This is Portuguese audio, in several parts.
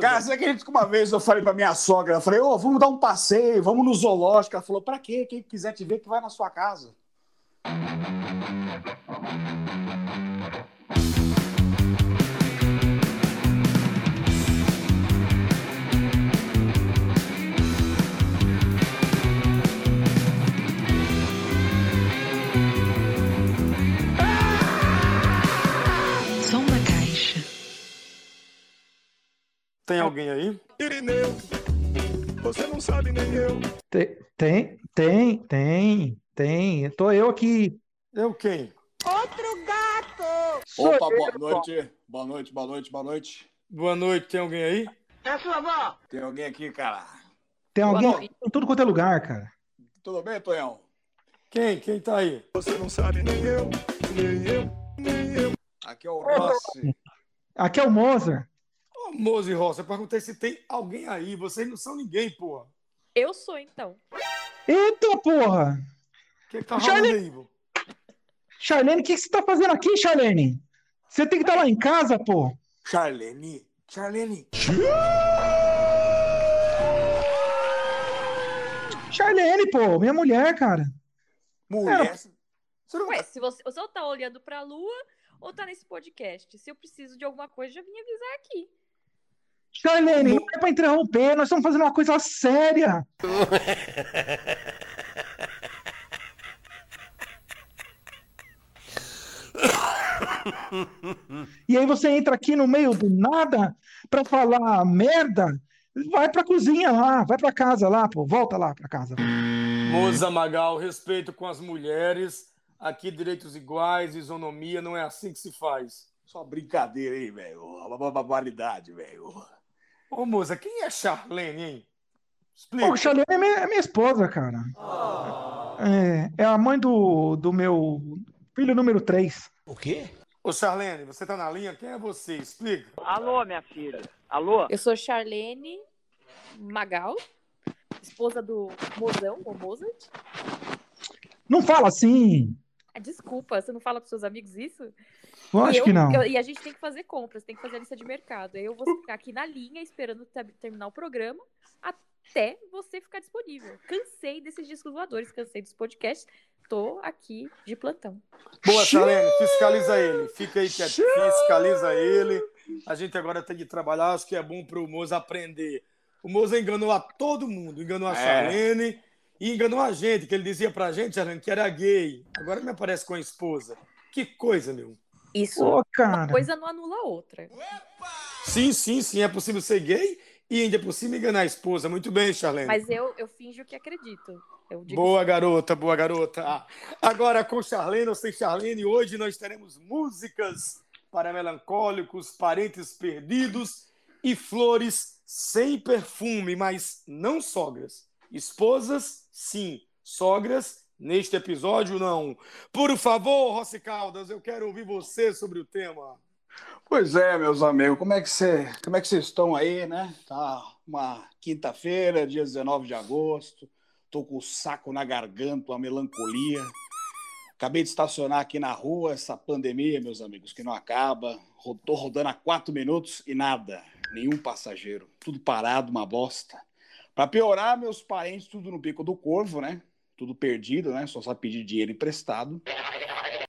Cara, você acredita que uma vez eu falei pra minha sogra, eu falei, ô, vamos dar um passeio, vamos no zoológico. Ela falou, pra quê? Quem quiser te ver, que vai na sua casa. Tem alguém aí? Irineu, você não sabe nem eu. Tem, tem, tem, tem, tem. Tô eu aqui. Eu quem? Sou Opa, eu. boa noite. Boa noite, boa noite, boa noite. Boa noite, tem alguém aí? Tem alguém aqui, cara? Tem alguém em tudo quanto é lugar, cara. Tudo bem, Tonhão? Quem? Quem tá aí? Você não sabe nem eu, nem eu, nem eu. Aqui é o Rossi. Aqui é o Mozart. Roça, eu perguntei se tem alguém aí. Vocês não são ninguém, porra. Eu sou, então. Eita porra! O que, que tá Charlie- rolando aí, vô? Charlene, o que que você tá fazendo aqui, Charlene? Você tem que estar lá em casa, pô. Charlene. Charlene. Charlene, pô, minha mulher, cara. Mulher. Você não Ué, se você, você ou tá olhando pra lua ou tá nesse podcast. Se eu preciso de alguma coisa, já vim avisar aqui. Charlene, não é pra interromper, nós estamos fazendo uma coisa séria. E aí você entra aqui no meio do nada pra falar merda. Vai pra cozinha lá, vai pra casa lá, pô, volta lá pra casa. Moza Magal, respeito com as mulheres. Aqui, direitos iguais, isonomia, não é assim que se faz. Só brincadeira aí, velho. Uma barbaridade, velho. Ô, moça, quem é Charlene, hein? Explica. Pô, Charlene é minha, é minha esposa, cara. É, é a mãe do, do meu filho número 3. Ô, Charlene, você tá na linha? Quem é você? Explica. Alô, minha filha. Alô? Eu sou Charlene Magal, esposa do Mozão, ou Mozart. Não fala assim. Ah, Desculpa, você não fala pros seus amigos isso? Eu e, acho eu- que não. eu- e a gente tem que fazer compras, tem que fazer a lista de mercado. Aí eu vou ficar aqui na linha esperando ter- terminar o programa até você ficar disponível. Cansei desses discos voadores, cansei dos podcasts. Tô aqui de plantão. Boa, Charlene, fiscaliza ele. Fica aí quietinho, fiscaliza ele. A gente agora tem que trabalhar, acho que é bom pro Moza aprender. O Moza enganou a todo mundo, enganou a É. Charlene e enganou a gente, que ele dizia pra gente, Charlene, que era gay. Agora me aparece com a esposa. Que coisa, meu. Isso, Pô, uma coisa não anula a outra. Sim, sim, sim, é possível ser gay e ainda é possível enganar a esposa. Muito bem, Charlene. Mas eu, eu finjo que acredito. Eu digo Boa, garota, boa, garota. Ah, Agora, com Charlene ou sem Charlene, hoje nós teremos músicas para melancólicos, parentes perdidos e flores sem perfume, mas não sogras. Esposas, sim. Sogras, neste episódio, não. Por favor, Rossi Caldas, eu quero ouvir você sobre o tema. Pois é, meus amigos, como é que você, como é que vocês estão aí, né? Tá uma quinta-feira, dia 19 de agosto. Tô com o saco na garganta, uma melancolia. Acabei de estacionar aqui na rua, essa pandemia, meus amigos, que não acaba. Tô rodando há quatro minutos e nada, nenhum passageiro, tudo parado, uma bosta. Para piorar, meus parentes tudo no bico do corvo, né? Tudo perdido, né? Só sabe pedir dinheiro emprestado.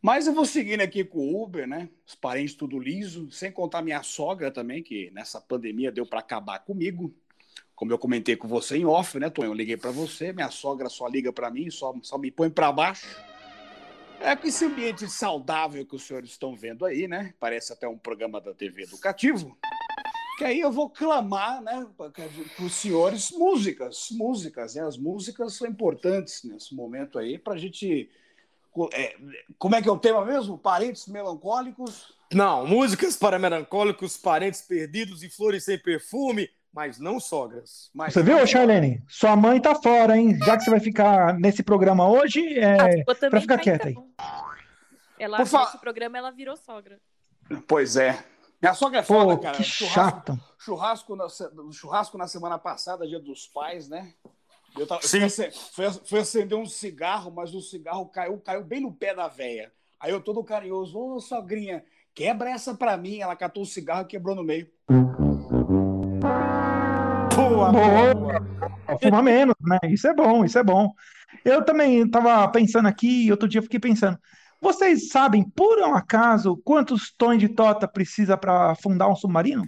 Mas eu vou seguindo aqui com o Uber, né? Os parentes tudo liso, sem contar minha sogra também, que nessa pandemia deu para acabar comigo. Como eu comentei com você em off, né, Tonho? Eu liguei para você, minha sogra só liga para mim, só, só me põe para baixo. É com esse ambiente saudável que os senhores estão vendo aí, né? Parece até um programa da TV educativo. Que aí eu vou clamar, né, para os senhores músicas, músicas, né? As músicas são importantes nesse momento aí para a gente é, como é que é o tema mesmo? Parentes melancólicos. Não, músicas para melancólicos, parentes perdidos e flores sem perfume, mas não sogras. Mas Você viu, Charlene? Sua mãe tá fora, hein? Já que você vai ficar nesse programa hoje, é, Ah, pra ficar tá, quieta aí. então. Ela, Por fa- nesse programa, ela virou sogra. Pois é. Minha sogra é foda, Pô, cara. que Churrasco, chato. churrasco, na, churrasco na semana passada, dia dos pais, né? Eu tava, Sim. Fui, fui, fui acender um cigarro, mas o cigarro caiu, caiu bem no pé da véia. Aí eu todo carinhoso, ô sogrinha, quebra essa pra mim. Ela catou o cigarro e quebrou no meio. Boa, Boa. boa. Fuma menos, né? Isso é bom, isso é bom. Eu também estava pensando aqui, outro dia eu fiquei pensando. Vocês sabem, por um acaso, quantos tons de tota precisa para afundar um submarino?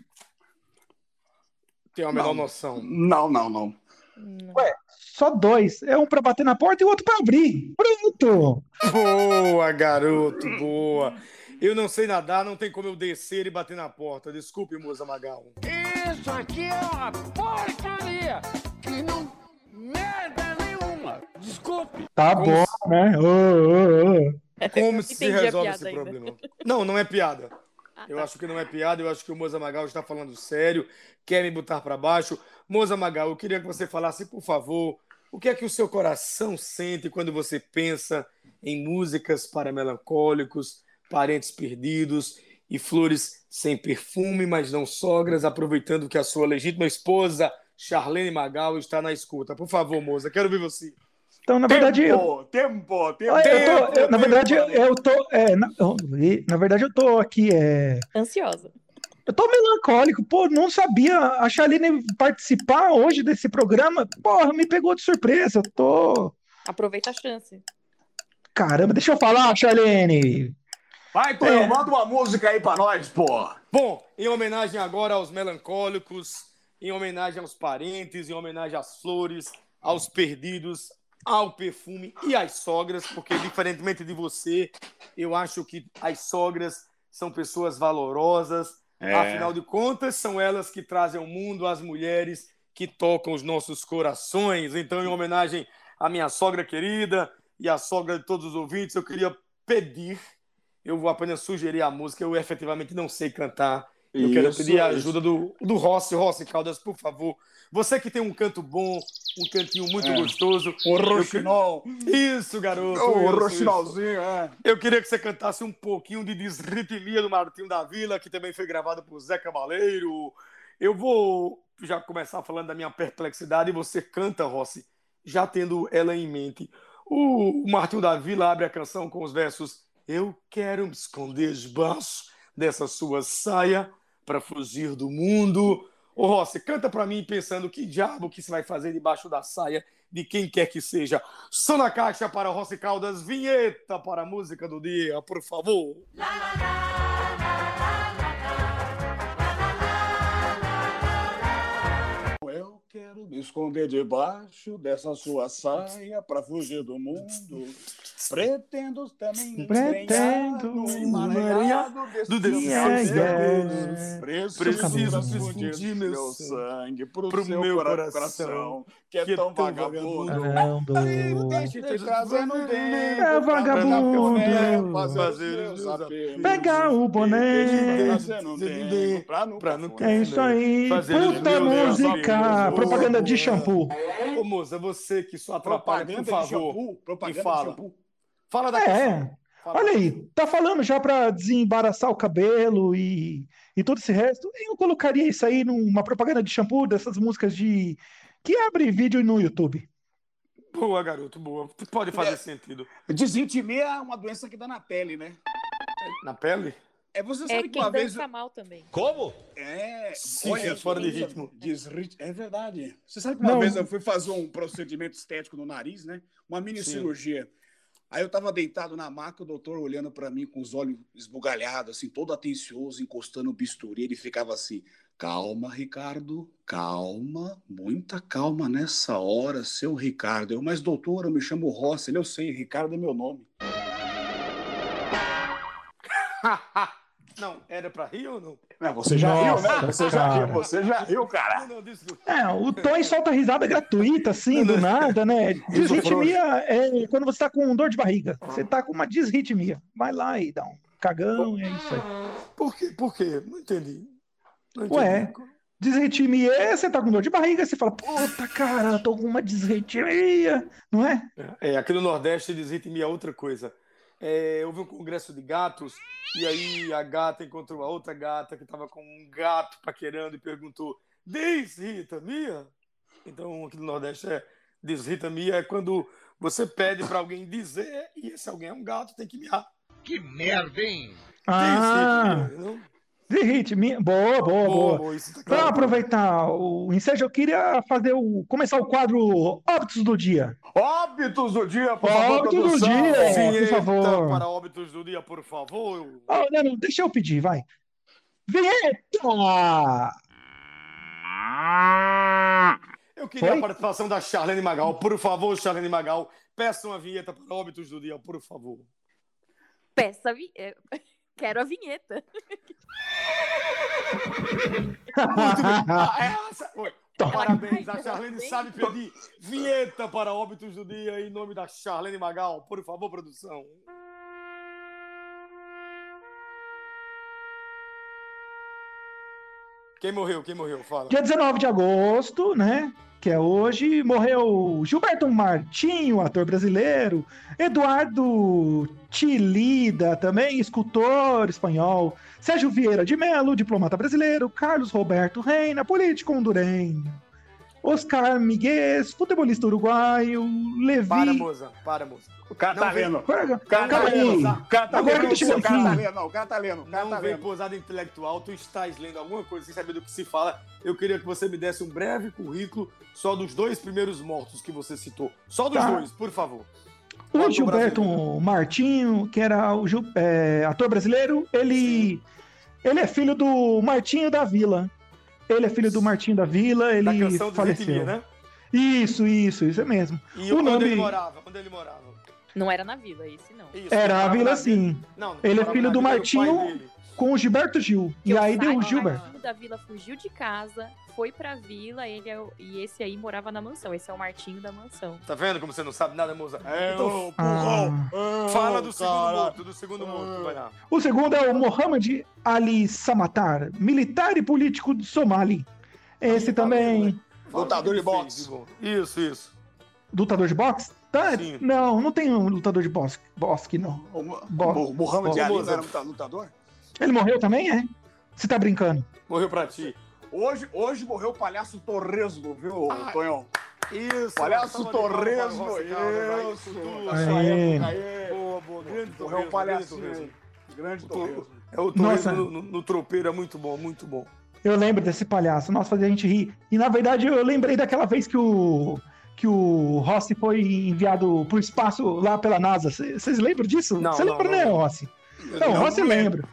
Tem a menor Não. noção. Não, não, não. Não. Só dois. É um para bater na porta e o outro para abrir. Pronto! Boa, garoto, boa. Eu não sei nadar, não tem como eu descer e bater na porta. Desculpe, moça Magal. Isso aqui é uma porcaria que não merda nenhuma. Desculpe. Tá Como bom, né? Ô, ô, ô. Como se resolve esse ainda. problema? Não, não é piada. Ah, Eu tá. acho que não é piada, eu acho que o Moza Magal está falando sério, quer me botar para baixo. Moza Magal, eu queria que você falasse, por favor, o que é que o seu coração sente quando você pensa em músicas para melancólicos, parentes perdidos e flores sem perfume, mas não sogras, aproveitando que a sua legítima esposa, Charlene Magal, está na escuta. Por favor, moça, quero ouvir você. Então, na verdade, eu, Tempo, tempo, tempo. Eu tô- eu- na tempo, verdade, tempo. eu tô, é, na, na verdade, eu tô aqui, é, Ansiosa. eu tô melancólico, pô, não sabia a Chaline participar hoje desse programa, porra, me pegou de surpresa, eu tô, Aproveita a chance. caramba, deixa eu falar, Charlene, Vai, Tonhão, É. manda uma música aí pra nós, pô. Bom, em homenagem agora aos melancólicos, em homenagem aos parentes, em homenagem às flores, aos perdidos, ao perfume e às sogras, porque diferentemente de você, eu acho que as sogras são pessoas valorosas, É. afinal de contas, são elas que trazem ao mundo as mulheres que tocam os nossos corações. Então, em homenagem à minha sogra querida e à sogra de todos os ouvintes, eu queria pedir eu vou apenas sugerir a música, eu efetivamente não sei cantar. Eu quero Isso, pedir a ajuda do, do Rossi, Rossi Caldas, por favor. Você que tem um canto bom, um cantinho muito É. gostoso. O que- Roxinol. Isso, garoto. O isso, Roxinolzinho, é. Eu queria que você cantasse um pouquinho de Desritmia do Martinho da Vila, que também foi gravado por Zé Cabaleiro. Eu vou já começar falando da minha perplexidade e você canta, Rossi, já tendo ela em mente. O o Martinho da Vila abre a canção com os versos Eu quero me esconder debaixo dessa sua saia para fugir do mundo. Ô Rossi, canta para mim pensando que diabo que você vai fazer debaixo da saia de quem quer que seja. Som na caixa para Rossi Caldas, vinheta para a música do dia, por favor. Eu quero me esconder debaixo dessa sua saia pra fugir do mundo. Pretendo também Pretendo no desse do yeah. Preciso, transfundir meu sangue pro, pro meu cora- coração, coração, que é que é tão vagabundo. vagabundo. Vagabundo. Deixa te trazendo tempo É vagabundo. café, fazer, Fazer os meus apelos. Pegar o boné. Pra nunca Pra nunca- É isso aí, Fazer puta música, propaganda de shampoo. Ô moça, você que só atrapalha, Propaganda por favor, de shampoo. Propaganda de shampoo. fala da É. Fala Olha aí, tá falando já pra desembaraçar o cabelo e, e todo esse resto. Eu colocaria isso aí numa propaganda de shampoo dessas músicas de que abre vídeo no YouTube. Boa, garoto, boa. Pode fazer É. sentido. Desintimia é uma doença que dá na pele, né? Na pele? É, você É sabe que quem uma vez. dança mal também. É, Sim, olha, é fora de ritmo. desrit- É verdade. Você sabe que uma Não. vez eu fui fazer um procedimento estético no nariz, né? Uma mini Sim. cirurgia. Aí eu tava deitado na maca, o doutor olhando para mim com os olhos esbugalhados, assim, todo atencioso, encostando o bisturi. Ele ficava assim: Calma, Ricardo, calma, muita calma nessa hora, seu Ricardo. Eu, mas doutor, eu me chamo Rossi. Eu sei, Ricardo é meu nome. não, era pra rir ou não? É, você já Nossa, riu, né? Você já cara. riu, você já riu, cara. Não, não. É, o Tom solta risada gratuita, assim, do nada, né? Desritmia é quando você tá com dor de barriga. Você tá com uma desritmia. Vai lá e dá um cagão, é isso aí. Por quê? Por quê? Não entendi. Ué. Desritmia é você tá com dor de barriga, você fala, puta cara, eu tô com uma desritmia, não é? É, aqui no Nordeste desritmia é outra coisa. É, houve um congresso de gatos e aí a gata encontrou a outra gata que estava com um gato paquerando e perguntou: Desritamia? Então aqui no Nordeste é desritamia é quando você pede para alguém dizer e esse alguém é um gato, tem que miar. Que merda, hein? Ah, Desritamia, não? The Hit, minha... boa, boa, boa. boa, tá Para aproveitar o ensejo, eu queria fazer o começar o quadro Óbitos do Dia. Óbitos do dia, por favor, Óbitos do dia. É, por Vinheta favor. para óbitos do dia, por favor. Ah, não, não, deixa eu pedir, vai. Vinheta! Eu queria Foi? a participação da Charlene Magal. Por favor, Charlene Magal, peça uma vinheta para óbitos do dia, por favor. Peça a vi... é, Quero a vinheta. Muito bem. Ah. Oi. Toma. Parabéns, a Charlene sabe pedir vinheta para óbitos do dia em nome da Charlene Magal. Por favor, produção. Quem morreu? Quem morreu? Fala. Dia 19 de agosto, né? Que é hoje, morreu Gilberto Martinho, ator brasileiro, Eduardo Tilida, também escultor espanhol, Sérgio Vieira de Melo, diplomata brasileiro, Carlos Roberto Reina, político hondurenho, Oscar Miguel, futebolista uruguaio, Levi. Para, moça. Para, moça. O cara tá Não lendo. O cara, O cara tá calma aí. lendo. O cara tá lendo. O cara tá lendo. Não, o cara tá lendo. O cara Não tá vem lendo. posada intelectual, tu estás lendo alguma coisa sem saber do que se fala. Eu queria que você me desse um breve currículo só dos dois primeiros mortos que você citou. Só dos Tá. dois, por favor. O Ator Gilberto brasileiro. Martinho, que era o Gil- é, ator brasileiro, ele, ele é filho do Martinho da Vila. Ele é filho do Martinho da Vila, ele Da canção do faleceu. Ritmia, né? Isso, isso, isso é mesmo. E O onde nome- ele morava? Onde ele morava? Não era na vila, esse não. Isso, Era ele a morava Vila na sim, Não, Ele é filho na do Martinho. com o Gilberto Gil. Que E aí deu o Gilberto. Martinho da Vila fugiu de casa, foi pra vila, ele é o- e esse aí morava na mansão. Esse é o Martinho da mansão. Tá vendo como você não sabe nada, moça? É, Então, ô, porrão. Ah, fala do segundo cara. morto, do segundo morto, vai lá. O segundo é o Mohamed Ali Samatar, militar e político do Somali. Esse Tá também, Lutador o de boxe. Isso, isso. lutador de boxe? Tá, Sim. não, não tem um lutador de boxe, boxe não. O Bo- Bo- Ali não era luta- lutador? Ele morreu também, é? Você tá brincando? Morreu pra ti. Hoje, hoje morreu o palhaço Torresmo, viu, Ah, Tonhão? Isso. Palhaço Torresmo, isso. Aê. época aí. Boa, boa. Grande Morreu o aí. Grande Torresmo. É o. Torresmo no, no, no tropeiro, é muito bom, muito bom. Eu lembro desse palhaço, nossa, fazia a gente rir. E na verdade eu lembrei daquela vez que o que o Rossi foi enviado pro espaço lá pela NASA. Vocês lembram disso? Não, Você não, lembra, não né, lembro. Rossi? Não, o Rossi lembra.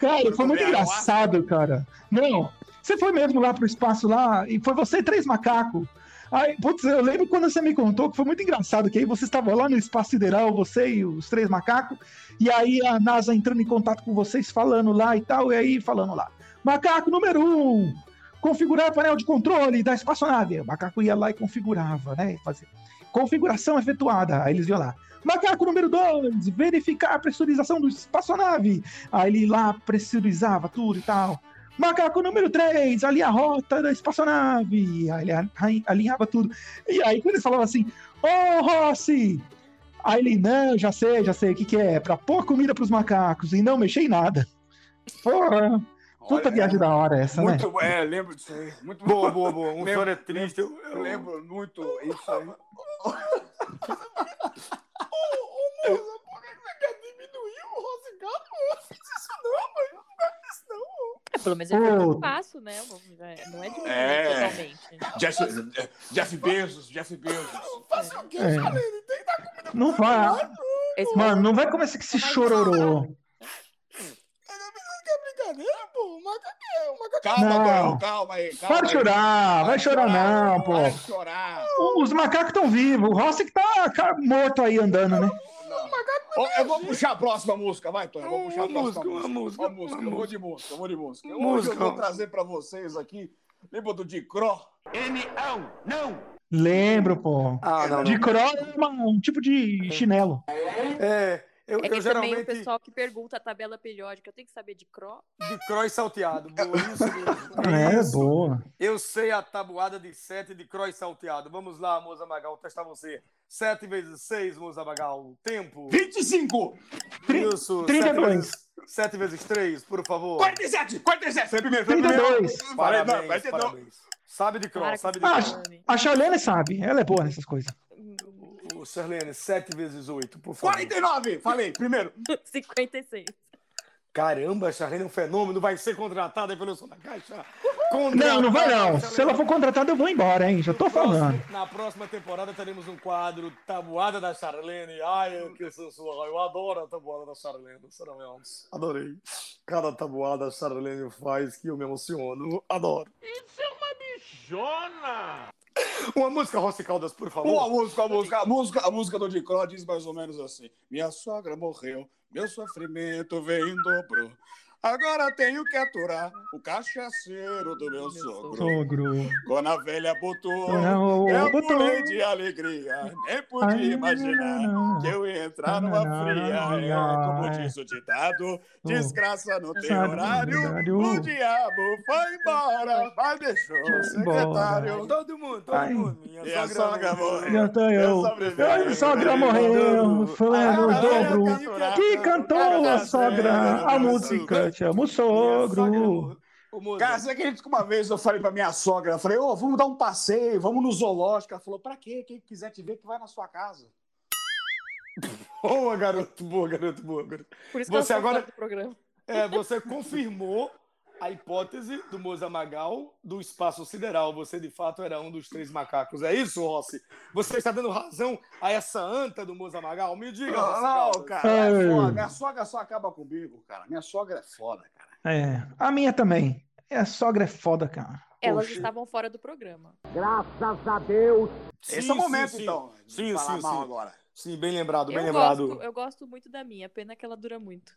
Cara, foi muito engraçado, cara. Não, você foi mesmo lá pro espaço lá e foi você e três macacos. Aí, putz, eu lembro quando você me contou que foi muito engraçado, que aí você estava lá no espaço sideral, você e os três macacos, e aí a NASA entrando em contato com vocês, falando lá e tal, e aí falando lá. Macaco número um, configurar painel de controle da espaçonave. O macaco ia lá e configurava, né? Fazia. Configuração efetuada. Aí eles iam lá. Macaco número dois, verificar a pressurização do espaçonave. Aí ele lá pressurizava tudo e tal. Macaco número 3, ali a rota da espaçonave. Aí ele alinhava tudo. E aí, quando eles falavam assim, ô Rossi! Aí ele, não, já sei, já sei o que, que é. Pra pôr comida pros macacos e não mexer em nada. Porra, puta Olha, viagem da hora essa, né? Muito, é, lembro disso aí. Muito Boa, boa, boa. Um Lembro- história triste. Eu, Eu eu lembro muito isso aí. É, pelo menos ele Ô. pro espaço, né? Não é de É. totalmente. Jeff, Jeff Bezos, Jeff Bezos. É. Não vai. Mano, não vai começar com esse chororô. Calma, Não. Calma aí. Calma Para de aí. chorar, vai chorar não, pô. De chorar. Os macacos estão vivos, o Rossi que tá morto aí andando, né? Ó, Eu vou puxar a próxima música, vai, Tonhão. Eu vou puxar a Uma próxima música, uma música, Ó, música. uma Eu vou de música, eu vou de música. Hoje Música. eu vou trazer pra vocês aqui. Lembra do Dicró? Lembro, pô. Ah, não, De não. cro é uma- um tipo de chinelo. É, eu, É eu que também o geralmente pessoal que pergunta a tabela periódica, eu tenho que saber de cro. de cross salteado. Boa, isso mesmo. É, Isso. boa. Eu sei a tabuada de 7 de cross salteado. Vamos lá, Moza Magal, testar você. 7 vezes 6, Moza Magal. Tempo. 25! Isso. 32. 7 vezes 3, por favor. 47! 47! Foi primeiro, foi primeiro. 32. Falei, não, Parabéns, 42. parabéns. Sabe de cross, sabe de Ah, cross. A Charlene sabe, ela é boa nessas coisas. O Serlene, 7 vezes 8, por favor. 49! Falei, primeiro. 56. Caramba, a Charlene é um fenômeno, vai ser contratada pelo Som da Caixa. Não, não vai não. Se ela for contratada, eu vou embora, hein? Já tô falando. Próximo- na próxima temporada teremos um quadro Tabuada da Charlene. Ai, que sensual. Eu adoro a tabuada da Charlene, sinceramente. Adorei. Cada tabuada a Charlene faz que eu me emociono. Adoro. Isso é uma bichona! Uma música, Rossi Caldas, por favor. Uma música, a música, a música, a música do Dicró diz mais ou menos assim: Minha sogra morreu, meu sofrimento veio em dobro. Agora tenho que aturar o cachaceiro do meu sogro. Sogro. Quando a velha botou, Não, eu botou. pulei de alegria. Nem podia imaginar que eu ia entrar numa fria. É, como diz o ditado, desgraça não tem Desgraça no horário. horário. O diabo foi embora, mas deixou o secretário. Todo mundo, todo Ai. mundo. Minha E a sogra morreu. Já tô eu. Eu sobrevivi. A sogra morreu, foi no Agora dobro. Que cantou a sogra, a música chama o sogro. Cara, você acredita que uma vez eu falei pra minha sogra, eu falei, ô, vamos dar um passeio, vamos no zoológico. Ela falou, pra quê? Quem quiser te ver, que vai na sua casa. Boa, garoto, boa, garoto, boa, garoto. Por isso Você que eu agora- agora... do programa. É, você confirmou a hipótese do Moza Magal do espaço sideral. Você, de fato, era um dos três macacos. É isso, Rossi? Você está dando razão a essa anta do Moza Magal? Me diga, Não, Rossi não, cara, é foda. Minha sogra só acaba comigo, cara. Minha sogra é foda, cara. É, a minha também. A sogra é foda, cara. Elas Poxa. estavam fora do programa. Graças a Deus. Sim, Esse é o sim, momento, sim. então. de Sim, falar sim, mal sim. agora. Sim, bem lembrado, bem Eu lembrado. gosto, eu gosto muito da minha, pena que ela dura muito.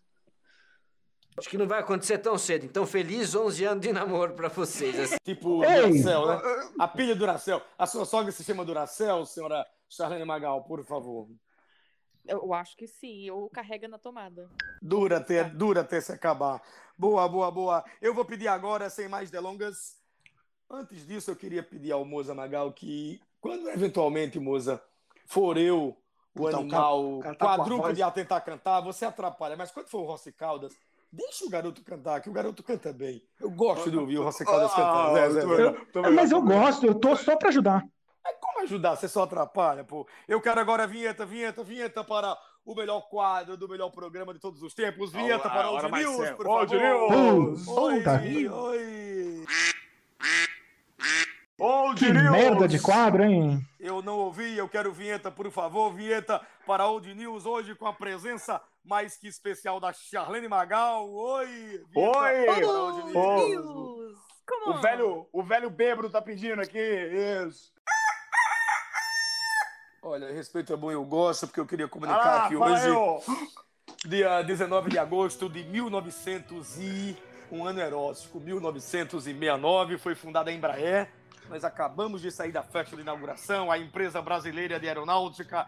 Acho que não vai acontecer tão cedo. Então, feliz 11 anos de namoro pra vocês. assim. Tipo Ei! Duracel, né? A pilha Duracel. A sua sogra se chama Duracel, senhora Charlene Magal, por favor. Eu acho que sim, ou carrega na tomada. Dura até, dura até se acabar. Boa, boa, boa. Eu vou pedir agora, sem mais delongas. Antes disso, eu queria pedir ao Moza Magal que, quando eventualmente, Moza, for eu, o Puta, o animal tá quadrúpede a tentar cantar, você atrapalha. Mas quando for o Rossi Caldas, deixa o garoto cantar, que o garoto canta bem. Eu gosto de ouvir o Rossi Caldas cantar. Zé, Zé, Zé. É, Mas eu gosto, eu tô só pra ajudar. Mas como ajudar? Você só atrapalha, pô. Eu quero agora a vinheta, vinheta, vinheta para o melhor quadro do melhor programa de todos os tempos. Vinheta para o News, por Old favor. News. Oi, Puta. oi. Old Que News. merda de quadro, hein? Eu não ouvi, eu quero vinheta, por favor. Vinheta para Old News, hoje com a presença mais que especial da Charlene Magal. Oi! Oi! Come O velho, o velho bêbado tá pedindo aqui. Isso. Olha, respeito é bom, eu gosto, porque eu queria comunicar Ah, aqui hoje. Dia 19 de agosto de 1900 e um ano erótico, 1969, foi fundada a Embraer. Nós acabamos de sair da festa de inauguração, a empresa brasileira de aeronáutica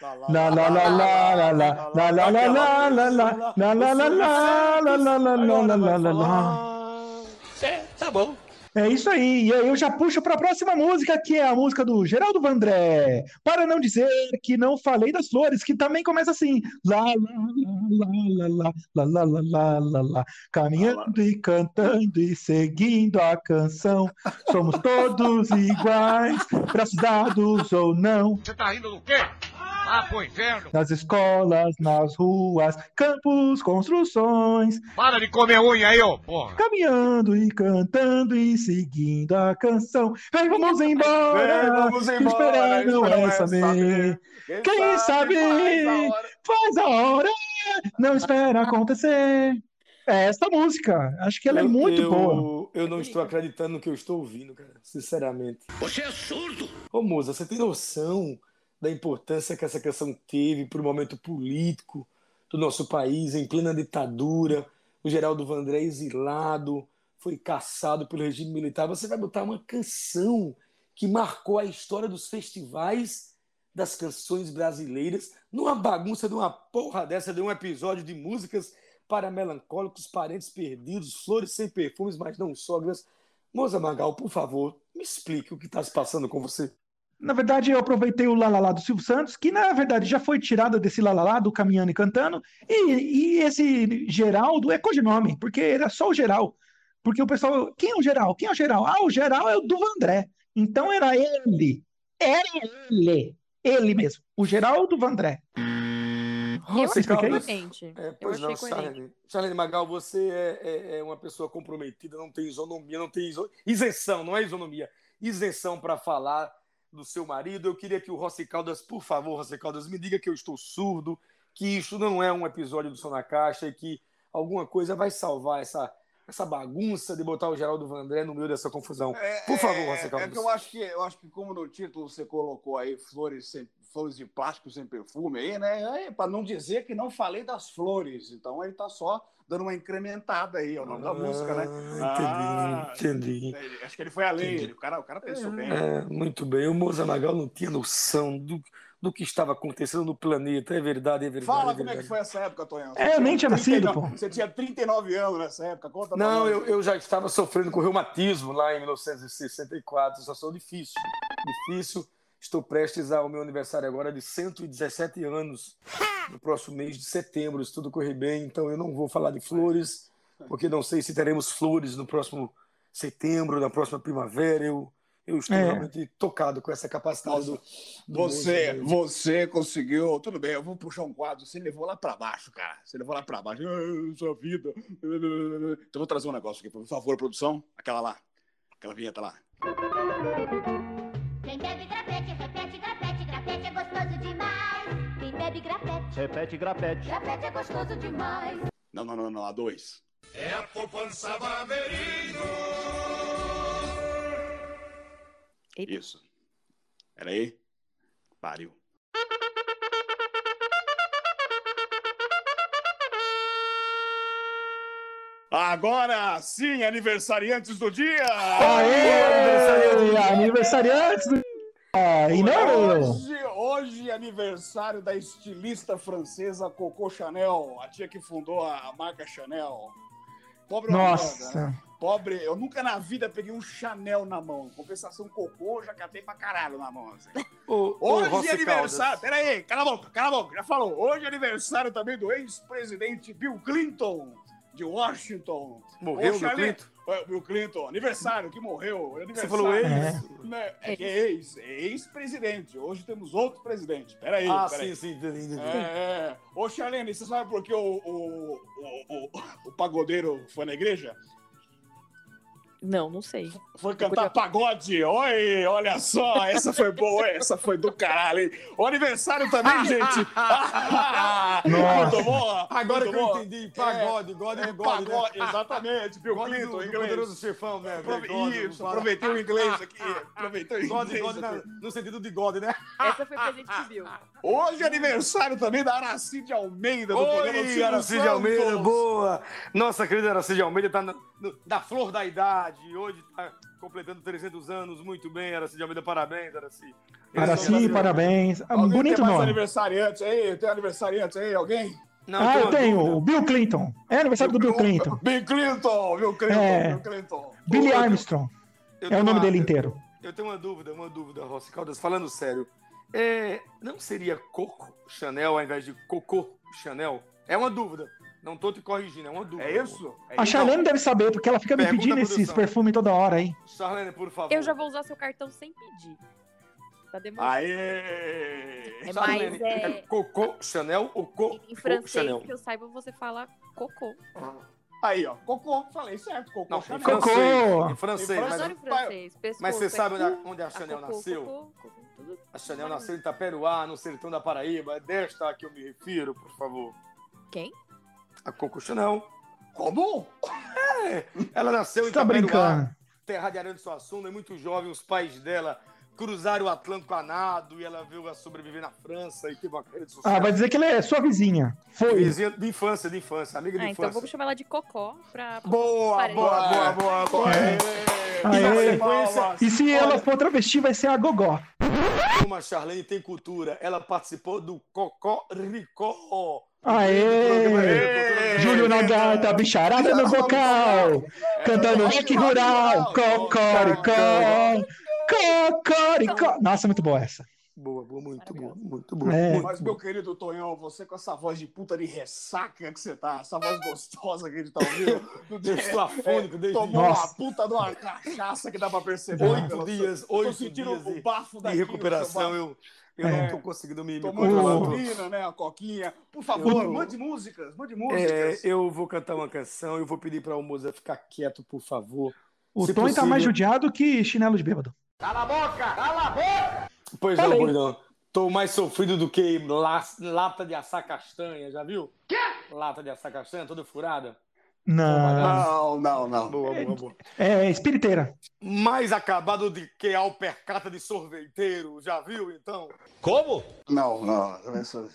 É, tá bom. É isso aí, e aí eu já puxo para a próxima música, que é a música do Geraldo Vandré. Para não dizer que não falei das flores, que também começa assim. Lá, lá, lá, lá, lá, lá, lá, lá, lá, lá, lá. Caminhando e cantando e seguindo a canção. Somos todos iguais, braços dados ou não. Você tá rindo do quê? Ah, pro inferno. Nas escolas, nas ruas, campos, construções. Para de comer unha aí, ô porra. Caminhando e cantando e seguindo a canção. Vem, vamos embora. Vem, vamos embora. Esperar não Esperar é é saber. Quem sabe faz a hora. faz a hora. Não espera acontecer. É esta música. Acho que ela é Eu- muito eu, boa. Eu não estou acreditando no que eu estou ouvindo, cara. Sinceramente. Você é surdo. Ô, Moza, você tem noção da importância que essa canção teve para o momento político do nosso país, em plena ditadura? O Geraldo Vandré exilado, foi caçado pelo regime militar. Você vai botar uma canção que marcou a história dos festivais das canções brasileiras numa bagunça de uma porra dessa, de um episódio de músicas para melancólicos, parentes perdidos, flores sem perfumes, mas não sogras. Moça Magal, por favor, me explique o que está se passando com você. Na verdade, eu aproveitei o Lalalá do Silvio Santos, que na verdade já foi tirada desse Lalalá do Caminhando e Cantando, e, e esse Geraldo é codinome, porque era só o Geral. Porque o pessoal, quem é o Geral? Quem é o Geral? Ah, o Geral é o do Vandré. Então era ele. Era ele. Ele mesmo. O Geraldo Vandré. Eu Você achei coerente. É, Eu pois achei não. Charlene. Charlene Magal, você é, é- é uma pessoa comprometida, não tem isonomia, não tem iso... isenção, não é isonomia, isenção para falar do seu marido. Eu queria que o Rossi Caldas, por favor, Rossi Caldas, me diga que eu estou surdo, que isso não é um episódio do Som na Caixa e que alguma coisa vai salvar essa, essa bagunça de botar o Geraldo Vandré no meio dessa confusão. Por favor, Rossi É, Caldas. é que eu acho que eu acho que como no título você colocou aí flores sem flores de plástico sem perfume aí, né? É, para não dizer que não falei das flores. Então ele tá só dando uma incrementada aí, é o nome da música, né? Ah, entendi, entendi. É, Acho que ele foi além, Entendi. o cara, o cara pensou bem. É, muito bem. O Moza Magal não tinha noção do, do que estava acontecendo no planeta. É verdade, é verdade. Fala é como é que verdade. foi essa época, Tonhão. É, eu nem tinha nascido, 39 pô. Você tinha 39 anos nessa época, conta Não, eu, eu já estava sofrendo com reumatismo lá em 1964. Situação difícil. Difícil. Estou prestes ao meu aniversário agora de 117 anos, no próximo mês de setembro, se tudo correr bem. Então eu não vou falar de flores, porque não sei se teremos flores no próximo setembro, na próxima primavera. Eu, eu estou É. realmente tocado com essa capacidade do, do Você, você conseguiu. Tudo bem, eu vou puxar um quadro. Você levou lá pra baixo, cara. Você levou lá pra baixo. Ah, sua vida. Então eu vou trazer um negócio aqui, por favor, produção. Aquela lá. Aquela vinheta lá. Quem grapete, grapete, Repete, grapete. grapete é gostoso demais. Não, não, não, não. A dois. Eita. Isso. Peraí. Pariu. Agora sim, aniversariantes do dia! Aê! Aniversariantes do. Ah, e não eu. Hoje, hoje é aniversário da estilista francesa Coco Chanel, a tia que fundou a marca Chanel. Pobre merda, né? Nossa. Pobre, eu nunca na vida peguei um Chanel na mão. Compensação Cocô, já catei pra caralho na mão. assim. Ô, Hoje é aniversário. Caldas. Pera aí, cala a boca, cala a boca. Já falou. Hoje é aniversário também do ex-presidente Bill Clinton, de Washington. Morreu Ô, o Charlie- Clinton? É, Bill Clinton, aniversário que morreu. Você Aniversário. falou ex? É. Né, É que é ex, é ex-presidente. Hoje temos outro presidente. Pera aí, Ah, pera aí. sim, sim, entendi. entendi. É, é. Ô, Charlene, você sabe por que o, o, o, o, o pagodeiro foi na igreja? Não, não sei. Foi cantar pagode. Oi, olha só, essa foi boa, essa foi do caralho, hein? O aniversário também, gente. Nossa. Muito boa. Agora muito que eu entendi. Pagode, God É, God, né? pagode, exatamente. Bill God Clinton, do, do inglês. poderoso chefão, né? Aprove- God, Isso, aproveitei o inglês aqui. Aproveitei o God, inglês God na- aqui. no sentido de God, né? Essa foi presente que viu. Hoje é aniversário também da Aracide Almeida, do Oi, Aracide. Almeida, boa! Nossa querida Aracide Almeida tá na, da flor da idade, hoje tá completando 300 anos, muito bem, Aracide Almeida, parabéns, Aracide. Araci, parabéns. Ah, Alguém Bonito tem mais nome. aniversariantes aí? Tem aniversariantes aí? Alguém? Não, Ah, eu tenho. dúvida. O Bill Clinton. É aniversário do Bill Clinton. Bill Clinton, Bill Clinton, É. Bill Clinton. Billy Armstrong. Eu É o nome uma- dele inteiro. Eu tenho uma dúvida, uma dúvida, Rossi Caldas, falando sério. É, não seria Coco Chanel ao invés de Cocô Chanel? É uma dúvida. Não tô te corrigindo, é uma dúvida. É isso? É A? Charlene deve saber, porque ela fica me pedindo esses perfumes toda hora, hein? Charlene, por favor. Eu já vou usar seu cartão sem pedir. Tá demorando. Aê! É Charlene, mais é, Cocô Chanel ou Coco em francês Chanel? que eu saiba você fala cocô. Aí, ó. Cocô, falei certo. Cocô Não, Chanel. Cocô. francês. Em francês, Em mas, Adoro em francês. Pescoço, mas você é sabe cu, onde a, onde a a Chanel cocô, nasceu? cocô, cocô, tudo. A Chanel nasceu em Itaperuá, no sertão da Paraíba. É desta que eu me refiro, por favor. Quem? A Coco Chanel. Como? Ela nasceu Você em tá brincando. terra de Arana de Suassuna, é muito jovem. Os pais dela cruzaram o Atlântico a nado e ela veio a sobreviver na França e teve uma carreira de sucesso. Ah, vai dizer que ele é sua vizinha. Foi. Vizinha de infância, de infância, amiga de Ah, então infância. vamos chamar ela de cocó pra. Boa, boa, boa, boa, boa. É. E Aê. sequência, E se ela for travesti, vai ser a Gogó. como a Charlene tem cultura, ela participou do Cocó Ricó. Aê! Júlio na gaita, bicharada no vocal, cantando rock rural, cocoricó, cocoricó. Nossa, muito boa essa. Boa, boa, muito boa, muito boa. É. muito Mas, boa. meu querido Tonhão, você com essa voz de puta de ressaca que você tá, essa voz gostosa que a gente tá ouvindo. Eu estou afônico desde Tomou Nossa. uma puta de uma cachaça que dá pra perceber. oito pelo- dias, Tô oito sentindo dias o bafo o recuperação. Eu, eu É. não estou conseguindo me, me Tomou controlar. uma Tô- gasolina, né? Uma coquinha. Por favor, Eu- mande músicas, mande É, músicas. eu vou cantar uma canção, eu vou pedir para o Moza ficar quieto, por favor. O Se Tony tá mais possível. judiado que chinelo de bêbado. Cala a boca! Cala a boca! Pois não, Falei. pois não. Tô mais sofrido do que la- lata de assar castanha, já viu? Quê? Lata de assar castanha, toda furada. Não. Não, não, não. Boa, boa, boa. É espiriteira. Mais acabado do que alpercata de sorveteiro, já viu então? Como? Não, não. Essa-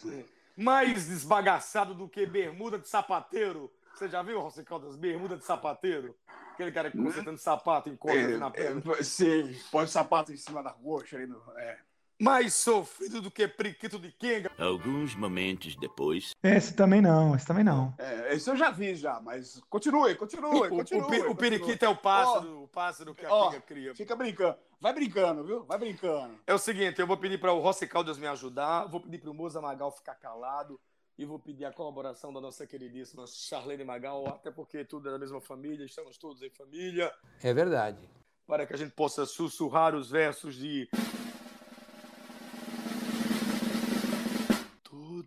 Mais desbagaçado do que bermuda de sapateiro. Você já viu, Rossi Caldas, bermuda de sapateiro? Aquele cara que consertando sapato em corda aqui na perna. É, é, sim, põe o sapato em cima da coxa ali no. É. Mais sofrido do que priquito de quenga. Alguns momentos depois. Esse também não, esse também não. É, esse eu já vi já, mas continue, continue, O, continue. o, pe- o continue. periquito é o pássaro, o pássaro que a quenga cria. Fica brincando. Vai brincando, viu? Vai brincando. É o seguinte, eu vou pedir para o Rossi Caldas me ajudar, vou pedir para o Moza Magal ficar calado e vou pedir a colaboração da nossa queridíssima Charlene Magal, até porque tudo é da mesma família, estamos todos em família, É verdade. para que a gente possa sussurrar os versos de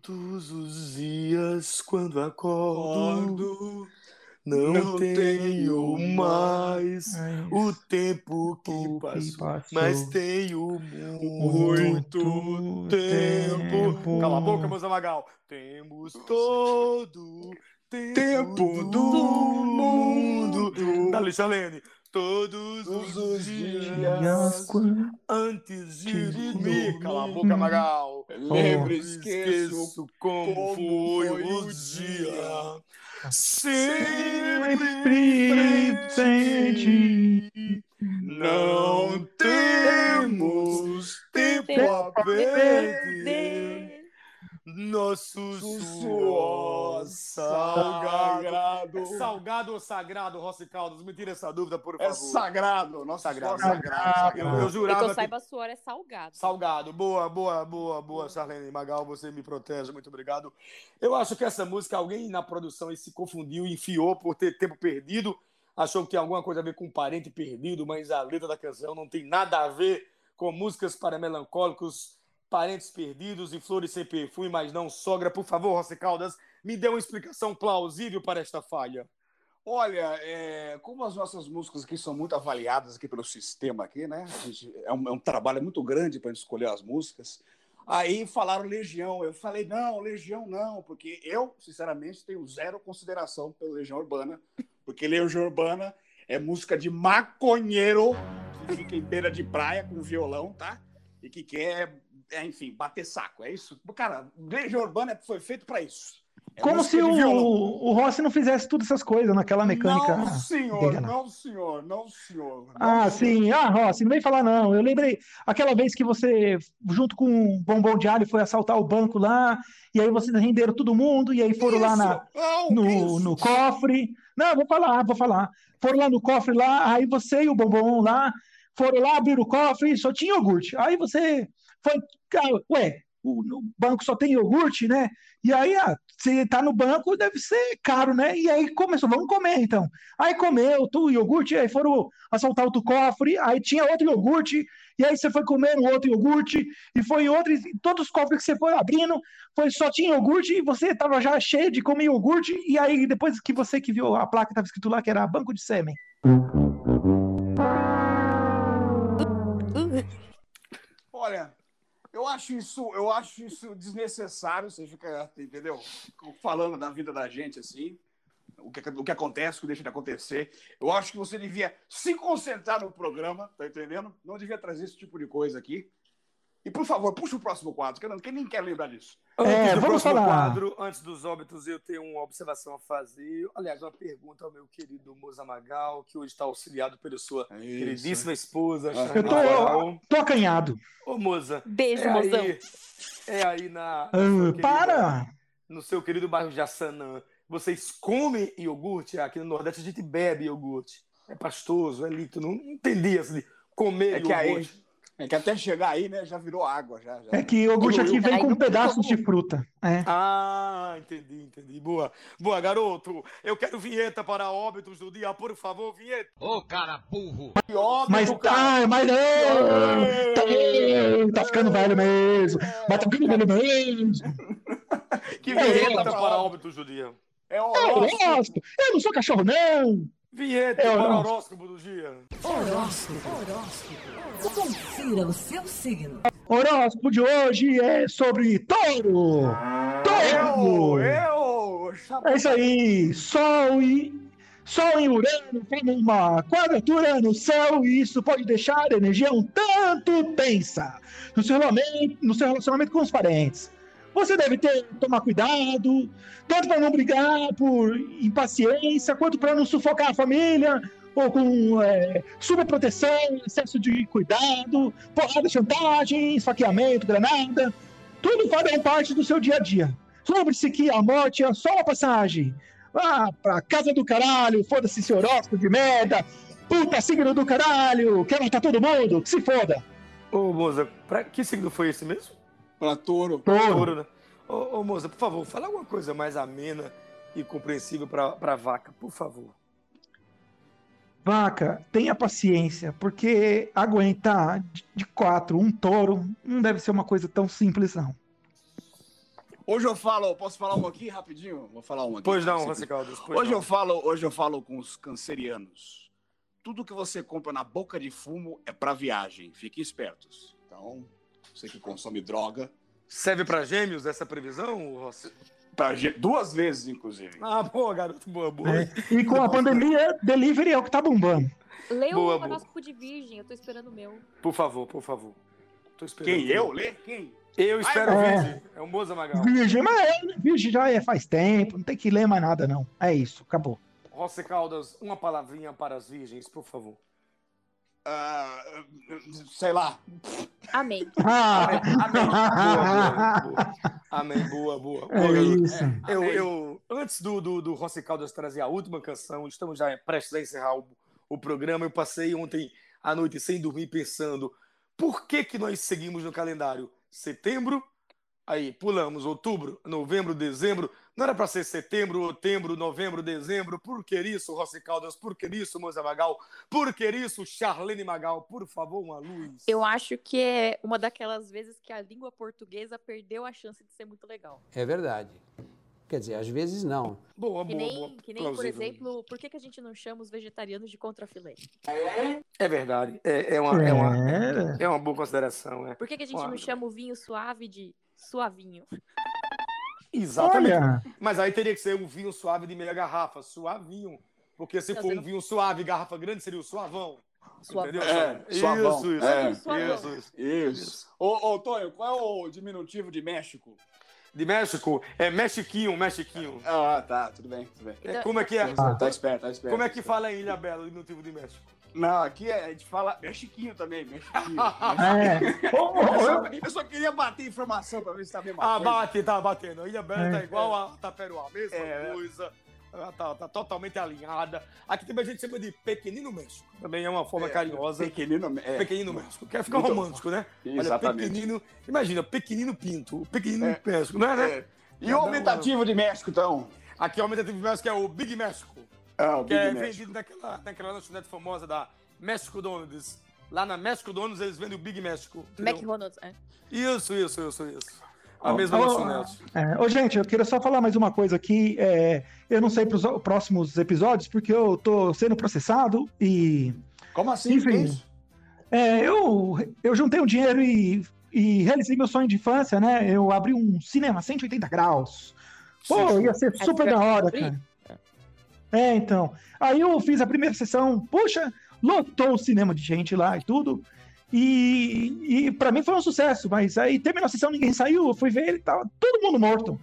Todos os dias quando acordo, não, Não tenho mais Ai, o tempo que o que passou, passou. mas tenho muito Muito tempo. tempo. Cala a boca, Moza Magal. Temos todo tempo, Tempo do do mundo. mundo. Dali, Chalene. Todos os os dias Dias antes de dormir. Cala a boca, Magal. Lembro, Não esqueço como, como foi, o dia. Sempre Sempre presente. Não temos tempo a perder. Nosso suor salgado. É salgado ou sagrado, Rossi Caldas? Me tira essa dúvida, por É favor. sagrado. Nosso Sagrado. suor sagrado. Eu, sagrado. eu E que jurava eu que... saiba, suor é salgado. Salgado. Boa, boa, boa, boa, Charlene Magal, você me protege, muito obrigado. Eu acho que essa música, alguém na produção aí se confundiu, enfiou por ter tempo perdido, achou que tem alguma coisa a ver com um parente perdido, mas a letra da canção não tem nada a ver com músicas para melancólicos, parentes perdidos e flores sem perfume, mas não sogra. Por favor, Rossi Caldas, me dê uma explicação plausível para esta falha. Olha, é, como as nossas músicas aqui são muito avaliadas aqui pelo sistema aqui, né? Gente- é, um, é um trabalho muito grande para escolher as músicas. Aí falaram Legião. Eu falei, não, Legião não, porque eu, sinceramente, tenho zero consideração pela Legião Urbana, porque Legião Urbana é música de maconheiro que fica em beira de praia com violão, tá? E que quer, é, enfim, bater saco. É isso. Cara, Legião Urbana foi feito para isso. É Como se o, o Rossi não fizesse todas essas coisas naquela mecânica. Não, senhor, dele, né? não, senhor, não, senhor. não, Ah, senhor. sim. Ah, Rossi, não vem falar não. Eu lembrei aquela vez que você, junto com o Bombom de Alho, foi assaltar o banco lá, e aí vocês renderam todo mundo, e aí foram lá na, Isso, não, no, isso? no cofre. Não, vou falar, vou falar. Foram lá no cofre lá, aí você e o Bombom lá foram lá, abriram o cofre, só tinha iogurte. Aí você foi, ué, o, banco só tem iogurte, né? E aí, ah, você tá no banco, deve ser caro, né? E aí começou, vamos comer então. Aí comeu tu iogurte, aí foram assaltar outro cofre, aí tinha outro iogurte, e aí você foi comer um outro iogurte, e foi outro, e todos os cofres que você foi abrindo, foi só tinha iogurte, e você tava já cheio de comer iogurte, e aí depois que você que viu a placa, tava escrito lá que era banco de sêmen. Olha, acho isso, eu acho isso desnecessário, você fica, entendeu? Falando da vida da gente assim, o que, o que acontece, o que deixa de acontecer. Eu acho que você devia se concentrar no programa, tá entendendo? Não devia trazer esse tipo de coisa aqui. E por favor, puxa o próximo quadro, que nem quer lembrar disso. É, vamos falar. quadro, antes dos óbitos, eu tenho uma observação a fazer. Aliás, uma pergunta ao meu querido Moza Magal, que hoje está auxiliado pela sua queridíssima esposa, Ah. Eu tô, tô acanhado. Ô, Moza, Beijo, é mozão. aí, é aí na... Ah, nossa querida- para! no seu querido bairro Jaçanã, vocês comem iogurte? Aqui no Nordeste a gente bebe iogurte. É pastoso, é líquido. Não entendi assim, de comer É que aí, iogurte. É que até chegar aí, né, já virou água, já. já. É que iogurte aqui vem com não pedaços de fruta. É. Ah, entendi, entendi. Boa. Boa, garoto. Eu quero vinheta para óbitos do dia, por favor, vinheta. Ô, cara burro. Que óbvio, Mas cara. tá, mas é, tá, tá ficando velho mesmo. Mas tá ficando velho mesmo. Que É, vinheta pra para óbito. óbitos do dia. É É horóscopo. horóscopo. Eu não sou cachorro, não. Vinheta É para horóscopo. horóscopo do dia. Confira o seu signo. O horóscopo de hoje é sobre touro. Touro. Eu, eu, É isso aí. Sol e Sol em Urano formam uma quadratura no céu e isso pode deixar a energia um tanto tensa no seu relacionamento, no seu relacionamento com os parentes. Você deve ter tomar cuidado, tanto para não brigar por impaciência, quanto para não sufocar a família, ou com é, superproteção, excesso de cuidado, porrada, chantagem, esfaqueamento, granada. Tudo farão parte do seu dia a dia. Lembre-se que a morte é só uma passagem. Ah, pra casa do caralho, foda-se esse horóscopo de merda, puta signo do caralho, quer matar todo mundo, que se foda. Ô, moça, pra que signo foi esse mesmo? Pra touro. Touro, né? Ô, ô, moça, por favor, fala alguma coisa mais amena e compreensível pra, pra vaca, por favor. Vaca, tenha paciência, porque aguentar de- de quatro um touro não deve ser uma coisa tão simples, não. Hoje eu falo, posso falar um aqui rapidinho? Vou falar um aqui. Pois não, Caldas, pois Hoje não. eu falo, hoje eu falo com os cancerianos. Tudo que você compra na boca de fumo é para viagem. Fiquem espertos. Então, você que consome droga, Serve pra gêmeos essa previsão, Rossi? pra duas vezes inclusive. Ah, boa, garoto, boa, boa. É, E com a pandemia, delivery é o que tá bombando. Lê o boa. horóscopo de virgem, eu tô esperando o meu. Por favor, por favor. Tô esperando. Quem eu lê? Quem? Eu espero é. virgem. É o Moza Magal. Virgem, mas é, virgem já é faz tempo, não tem que ler mais nada, não. É isso, acabou. Rossi Caldas, uma palavrinha para as virgens, por favor. Ah, sei lá. Amém. Ah, Boa, boa, boa. Amém, boa, boa. boa é isso. Eu, eu, antes do, do, do Rossi Caldas trazer a última canção, estamos já prestes a encerrar o, o programa. Eu passei ontem à noite sem dormir pensando por que, que nós seguimos no calendário setembro, aí pulamos outubro, novembro, dezembro. Não era para ser setembro, outubro, novembro, dezembro. Por que isso, Rossi Caldas? Por que isso, Moza Magal? Por que isso, Charlene Magal? Por favor, uma luz. Eu acho que é uma daquelas vezes que a língua portuguesa perdeu a chance de ser muito legal. É verdade. Quer dizer, às vezes não. Boa, Que boa, nem, boa. que nem por Plausível. exemplo, por que, que a gente não chama os vegetarianos de contrafilé? É verdade. É, é, uma, é, uma, É. é uma boa consideração, é. Por que, que a gente não chama o vinho suave de suavinho? Exatamente. Olha, Mas aí teria que ser um vinho suave de meia garrafa, suavinho. Porque se for um vinho suave, garrafa grande, seria o suavão. Suavão. Entendeu? É, Isso, suavão. isso, É, suavão. isso, isso. Isso. Ô, ô, Tonho, qual é o diminutivo de México? De México, é Mexiquinho, Mexiquinho. Ah, tá, tudo bem, tudo bem. É, como é que é? Tá, tá esperto, tá esperto. Como é que fala em Ilha Bela, o diminutivo de México? Não, aqui é- a gente fala Mexiquinho também, Mexiquinho. é. Ô, ô, Eu só, eu só queria bater informação pra ver se tá mesma Ah, coisa. bate, tá batendo. A Ilha Bela É. tá igual a Taperoá, mesma É. coisa. Ela tá, tá totalmente alinhada. Aqui também a gente chama de Pequenino México. Também é uma forma carinhosa. Pequenino, é. Pequenino México. Quer ficar Muito- romântico, né? Olha, Exatamente. pequenino. Imagina, pequenino pinto. Pequenino É. México, não é, né? É. E o aumentativo de México, então? Aqui é o aumentativo de México é o Big México. Ah, o que Big é vendido naquela, naquela lanchonete famosa da México Donuts. Lá na México Donuts eles vendem o Big México. McDonald's, é. Isso, isso, isso, isso. A mesma ó, lanchonete. É, ô, gente, eu queria só falar mais uma coisa aqui. é, eu não sei para os próximos episódios, porque eu tô sendo processado e. Como assim? Enfim. Isso? é, eu, eu juntei um dinheiro e, e realizei meu sonho de infância, né? Eu abri um cinema 180 graus. Pô, ia ser super da hora, cara. É, então. Aí eu fiz a primeira sessão, puxa, lotou o cinema de gente lá e tudo. E, e para mim foi um sucesso, mas aí terminou a sessão, ninguém saiu, eu fui ver e tava todo mundo morto.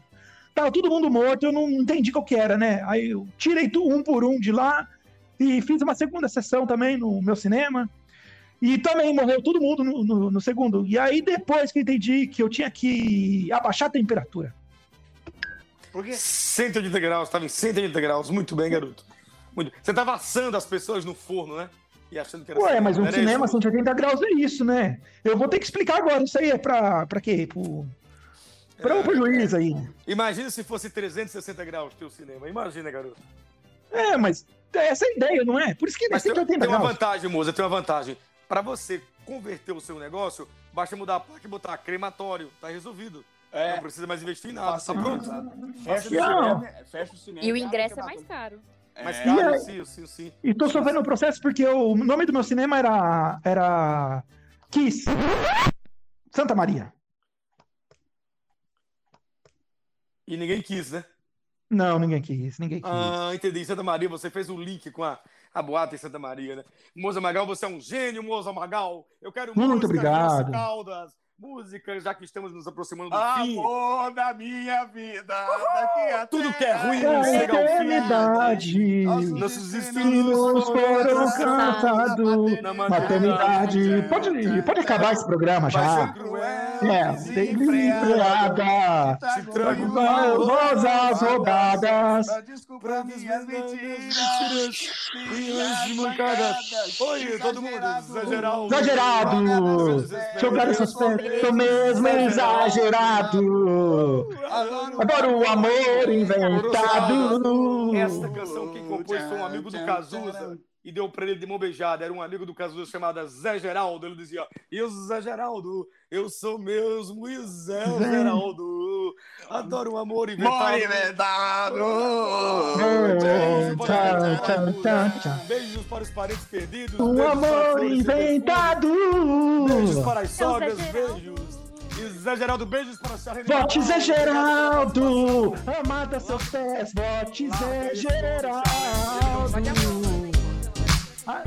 Tava todo mundo morto, eu não entendi qual que era, né? Aí eu tirei um por um de lá e fiz uma segunda sessão também no meu cinema. E também morreu todo mundo no, no- no segundo. E aí depois que eu entendi que eu tinha que abaixar a temperatura. Por quê? 180 graus, estava em 180 graus. Muito bem, garoto. Muito. Você estava assando as pessoas no forno, né? E achando que era Ué, mas um era cinema isso? 180 graus é isso, né? Eu vou ter que explicar agora. Isso aí é pra, pra quê? Pro, pra, pro juiz aí. Imagina se fosse 360 graus teu cinema. Imagina, garoto. É, mas essa é a ideia, não é? Por isso que é Mas tem, 180 tem uma graus. vantagem, moça, tem uma vantagem. Para você converter o seu negócio, basta mudar a placa e botar crematório. Tá resolvido. É. Não precisa mais investir em nada. Tá pronto. Fecha o. Fecha o cinema. E o ingresso é mais caro. Mas É. caro, E aí- sim, sim, sim. E tô sofrendo um processo porque o nome do meu cinema era. Era. Kiss. Santa Maria. E ninguém quis, né? Não, ninguém quis, ninguém quis. Ah, entendi. Santa Maria, você fez o link com a, a boate em Santa Maria, né? Moza Magal, você é um gênio, Moza Magal. Eu quero Muito obrigado. Caldas. Música, já que estamos nos aproximando do fim. Amor da minha vida. Daqui a Tudo que é ruim não chega ao fim. eternidade. Nossos Sinos destinos foram cantados. Maternidade. Pode, pode acabar esse programa Vai já. ser cruel. É, desenfreada. Se tranca Rosas roubadas. Pra desculpar minhas mentiras. De mancadas. Oi, todo mundo. Zé Geraldo. Exagerado. Jogar essas pedras. Tô mesmo exagerado. Adoro o amor inventado. Esta canção quem compôs foi um amigo do Cazuza e deu pra ele de mão beijada. Era um amigo do Cazuza chamado Zé Geraldo. Ele dizia: Eu, Zé Geraldo, eu sou mesmo e Zé Geraldo. Adoro o amor inventado. Beijos para os parentes perdidos. Um para amor inventado. Beijos para as É o Zé sogras, Geraldo. beijos. E Zé Geraldo, beijos para a Charlene. Vote Zé Geraldo, amada seus pés, vote Zé Geraldo. は、